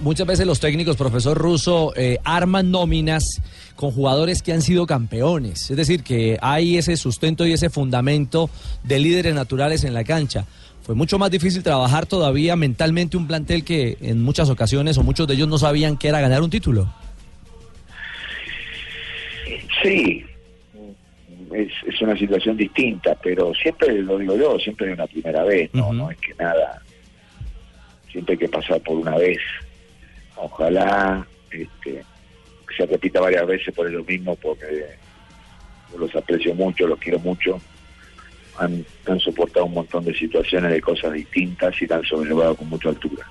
Muchas veces los técnicos, profesor Russo, eh, arman nóminas con jugadores que han sido campeones. Es decir, que hay ese sustento y ese fundamento de líderes naturales en la cancha. Fue mucho más difícil trabajar todavía mentalmente un plantel que en muchas ocasiones o muchos de ellos no sabían que era ganar un título. Sí, es, es una situación distinta, pero siempre lo digo yo, siempre es una primera vez, no, no es que nada, siempre hay que pasar por una vez ojalá este, se repita varias veces por eso mismo, porque los aprecio mucho, los quiero mucho. Han, soportado un montón de situaciones, de cosas distintas y han sobrellevado con mucha altura.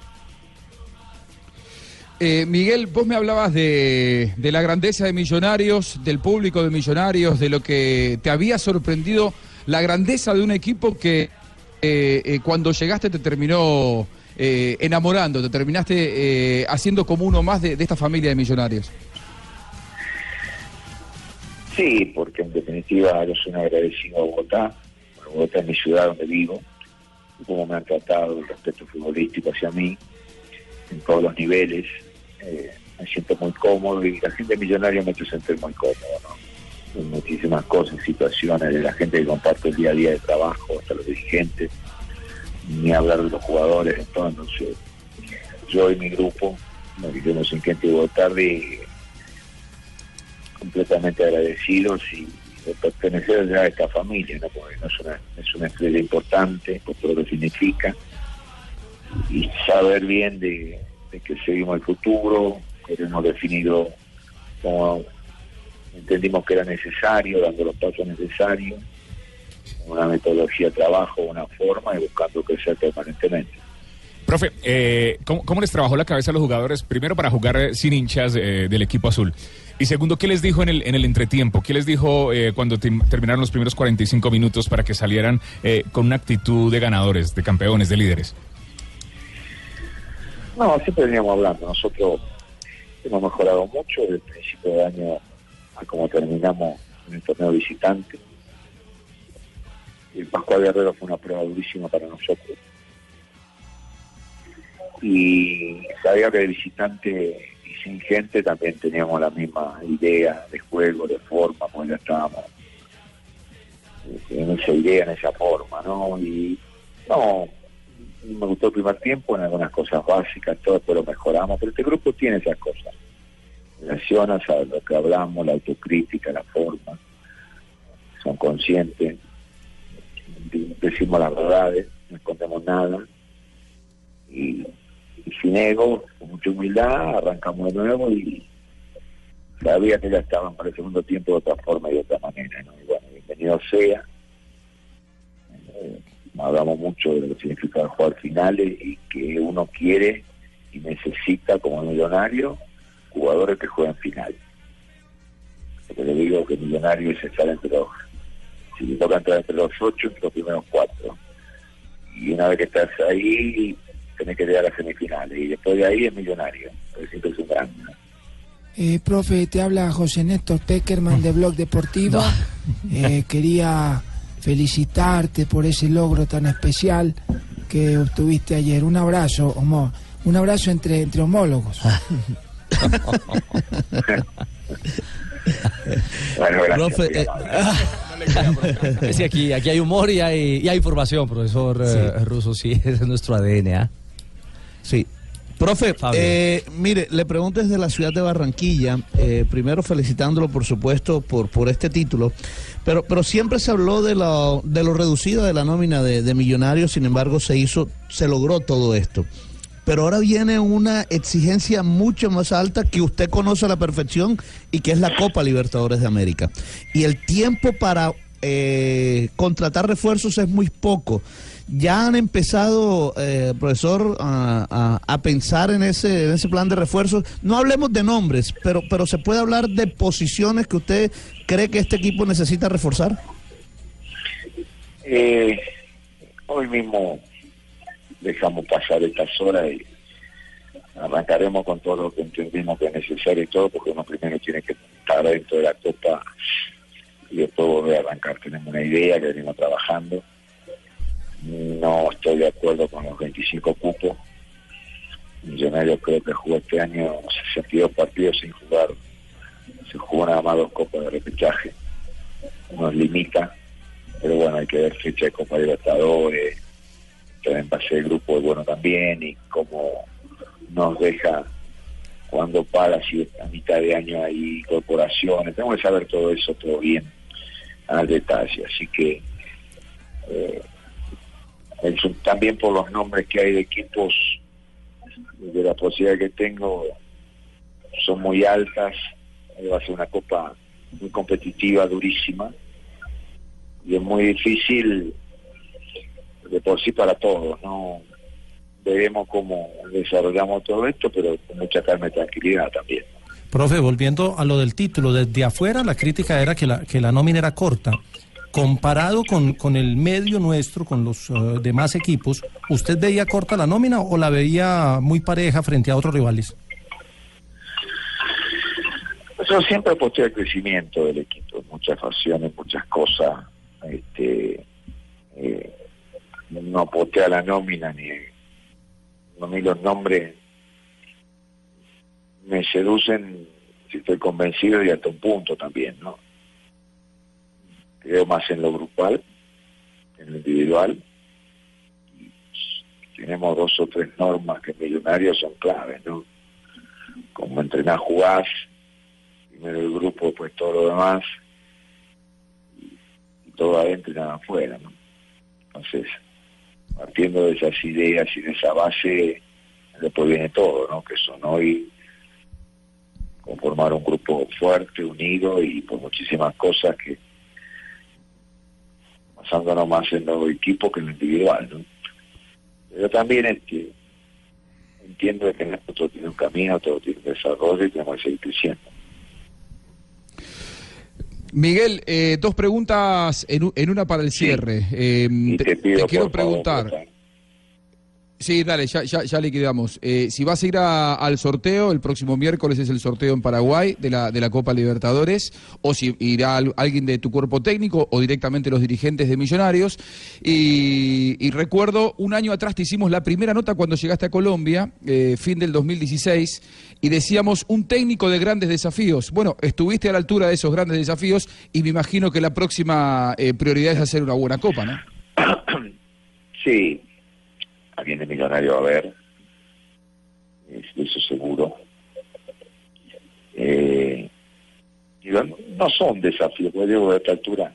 Eh, Miguel, vos me hablabas de, la grandeza de Millonarios, del público de Millonarios, de lo que te había sorprendido, la grandeza de un equipo que eh, eh, cuando llegaste te terminó eh, enamorando, te terminaste eh, haciendo como uno más de, esta familia de millonarios. Sí, porque en definitiva yo soy un agradecido a Bogotá, Bogotá es mi ciudad donde vivo, cómo me han tratado el respeto futbolístico hacia mí, en todos los niveles, eh, me siento muy cómodo y la gente millonaria me ha sentir muy cómodo, ¿no? Muchísimas cosas, situaciones de la gente que comparto el día a día de trabajo, hasta los dirigentes, ni hablar de los jugadores, entonces yo y mi grupo nos hicimos en Quente tarde completamente agradecidos y de pertenecer ya a esta familia, ¿no? porque no es, una, es una estrella importante por todo lo que significa y saber bien de, que seguimos el futuro, que hemos definido como entendimos que era necesario, dando los pasos necesarios una metodología de trabajo, una forma y buscando crecer permanentemente. Profe, eh, ¿cómo, les trabajó la cabeza a los jugadores? Primero para jugar eh, sin hinchas eh, del equipo azul. Y segundo, ¿qué les dijo en el, en el entretiempo? ¿Qué les dijo cuando terminaron los primeros 45 minutos para que salieran con una actitud de ganadores, de campeones, de líderes? No, siempre veníamos hablando. Nosotros hemos mejorado mucho desde el principio de año a como terminamos en el torneo visitante el Pascual Guerrero fue una prueba durísima para nosotros. Y sabía que de visitante y sin gente también teníamos la misma idea de juego, de forma, pues ya estábamos en esa idea, en esa forma, ¿no? Y no, me gustó el primer tiempo en algunas cosas básicas, todo después lo mejoramos, pero este grupo tiene esas cosas. Relacionas a lo que hablamos, la autocrítica, la forma, son conscientes decimos las verdades, no escondemos nada. Y, sin ego, con mucha humildad, arrancamos de nuevo y sabía que ya estaban para el segundo tiempo de otra forma y de otra manera. ¿no? Y bueno, bienvenido sea. Eh, hablamos mucho de lo que significa jugar finales y que uno quiere y necesita como millonario jugadores que jueguen finales. Porque le digo que millonario es estar entre los si te toca entrar entre los ocho, entre los primeros cuatro. Y una vez que estás ahí, tenés que llegar a las semifinales. Y después de ahí es millonario. Siempre es un gran. Eh, profe, te habla José Néstor Peckerman de Blog Deportivo. Eh, quería felicitarte por ese logro tan especial que obtuviste ayer. Un abrazo, homo, un abrazo entre, entre homólogos. bueno, gracias. Eh, sí, aquí, aquí hay humor y hay, y hay información, profesor eh, Russo, sí, ese es nuestro ADN. ¿ah? Sí. Profe, eh, mire, le pregunto desde la ciudad de Barranquilla, eh, primero felicitándolo por supuesto por, por este título, pero, pero siempre se habló de lo, de lo reducido de la nómina de, de Millonarios, sin embargo se hizo, se logró todo esto pero ahora viene una exigencia mucho más alta que usted conoce a la perfección y que es la Copa Libertadores de América. Y el tiempo para eh, contratar refuerzos es muy poco. Ya han empezado, eh, profesor, a, pensar en ese, plan de refuerzos. No hablemos de nombres, pero, pero se puede hablar de posiciones que usted cree que este equipo necesita reforzar. Eh, hoy mismo dejamos pasar estas horas y arrancaremos con todo lo que entendemos que es necesario y todo, porque uno primero tiene que estar dentro de la copa y después volver a arrancar. Tenemos una idea que venimos trabajando. No estoy de acuerdo con los 25 cupos. Millonarios creo que jugó este año 62 partidos sin jugar, se jugó nada más dos copas de repechaje, nos limita, pero bueno, hay que ver fecha de Copa Libertadores, también pase de grupo bueno también y cómo nos deja cuando para si a mitad de año hay corporaciones, tenemos que saber todo eso todo bien al detalle, así que eh, también por los nombres que hay de equipos de la posibilidad que tengo son muy altas va a ser una copa muy competitiva durísima y es muy difícil de por sí para todos no veremos cómo desarrollamos todo esto pero con mucha calma y tranquilidad también Profe, volviendo a lo del título, desde afuera la crítica era que la, que la nómina era corta comparado con, con el medio nuestro, con los uh, demás equipos, ¿usted veía corta la nómina o la veía muy pareja frente a otros rivales? Yo siempre aposté al crecimiento del equipo, muchas facciones, muchas cosas. Este, eh, no aposté a la nómina ni, ni los nombres me seducen si estoy convencido y hasta un punto también, ¿no? creo más en lo grupal, en lo individual. tenemos dos o tres normas que Millonarios son claves, ¿no? Como entrenar, jugás, primero el grupo, pues todo lo demás, y, todo adentro y nada afuera, ¿no? Entonces, partiendo de esas ideas y de esa base, después viene todo, ¿no? Que son hoy conformar un grupo fuerte, unido y por muchísimas cosas que basándonos más en los equipos que en lo individual. ¿no? Pero también es que entiendo que todo tiene un camino, todo tiene un desarrollo y tenemos que seguir creciendo. Miguel, eh, dos preguntas en, en, una para el cierre. Eh, te, te, quiero preguntar. Sí, dale, ya, ya, ya liquidamos. Eh, si vas a ir al sorteo, el próximo miércoles es el sorteo en Paraguay de la, de la Copa Libertadores, o si irá alguien de tu cuerpo técnico o directamente los dirigentes de Millonarios. Y, recuerdo, un año atrás te hicimos la primera nota cuando llegaste a Colombia, eh, fin del 2016, y decíamos un técnico de grandes desafíos. Bueno, estuviste a la altura de esos grandes desafíos y me imagino que la próxima eh, prioridad es hacer una buena Copa, ¿no? Sí, de millonario a ver, eso seguro. Eh, no son desafíos, pues digo, de esta altura,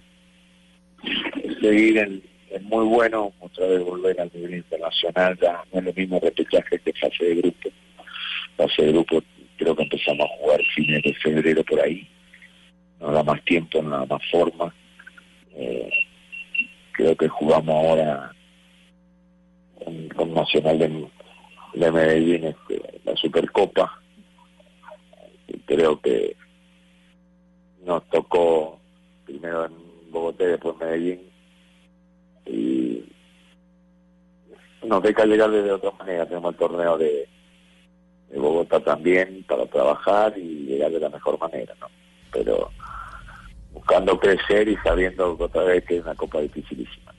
seguir en, muy bueno, otra vez volver al nivel internacional, ya no es lo mismo repechaje que fase de grupo. Fase de grupo creo que empezamos a jugar fines de febrero por ahí, no da más tiempo, no da más forma. Eh, creo que jugamos ahora con, Nacional de, Medellín este, la Supercopa. Creo que nos tocó primero en Bogotá y después en Medellín. Y nos deja llegar de otra manera. Tenemos el torneo de, de Bogotá también para trabajar y llegar de la mejor manera, ¿no? Pero buscando crecer y sabiendo otra vez que es una copa dificilísima.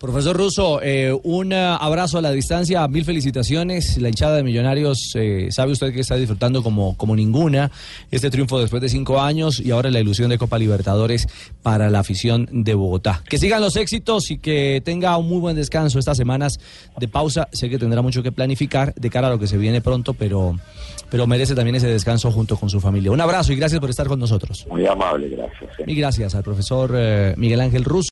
Profesor Russo, eh, un abrazo a la distancia, mil felicitaciones. La hinchada de Millonarios, eh, sabe usted que está disfrutando como, como ninguna este triunfo después de cinco años y ahora la ilusión de Copa Libertadores para la afición de Bogotá. Que sigan los éxitos y que tenga un muy buen descanso estas semanas de pausa. Sé que tendrá mucho que planificar de cara a lo que se viene pronto, pero, pero merece también ese descanso junto con su familia. Un abrazo y gracias por estar con nosotros. Muy amable, gracias. Y gracias al profesor eh, Miguel Ángel Russo.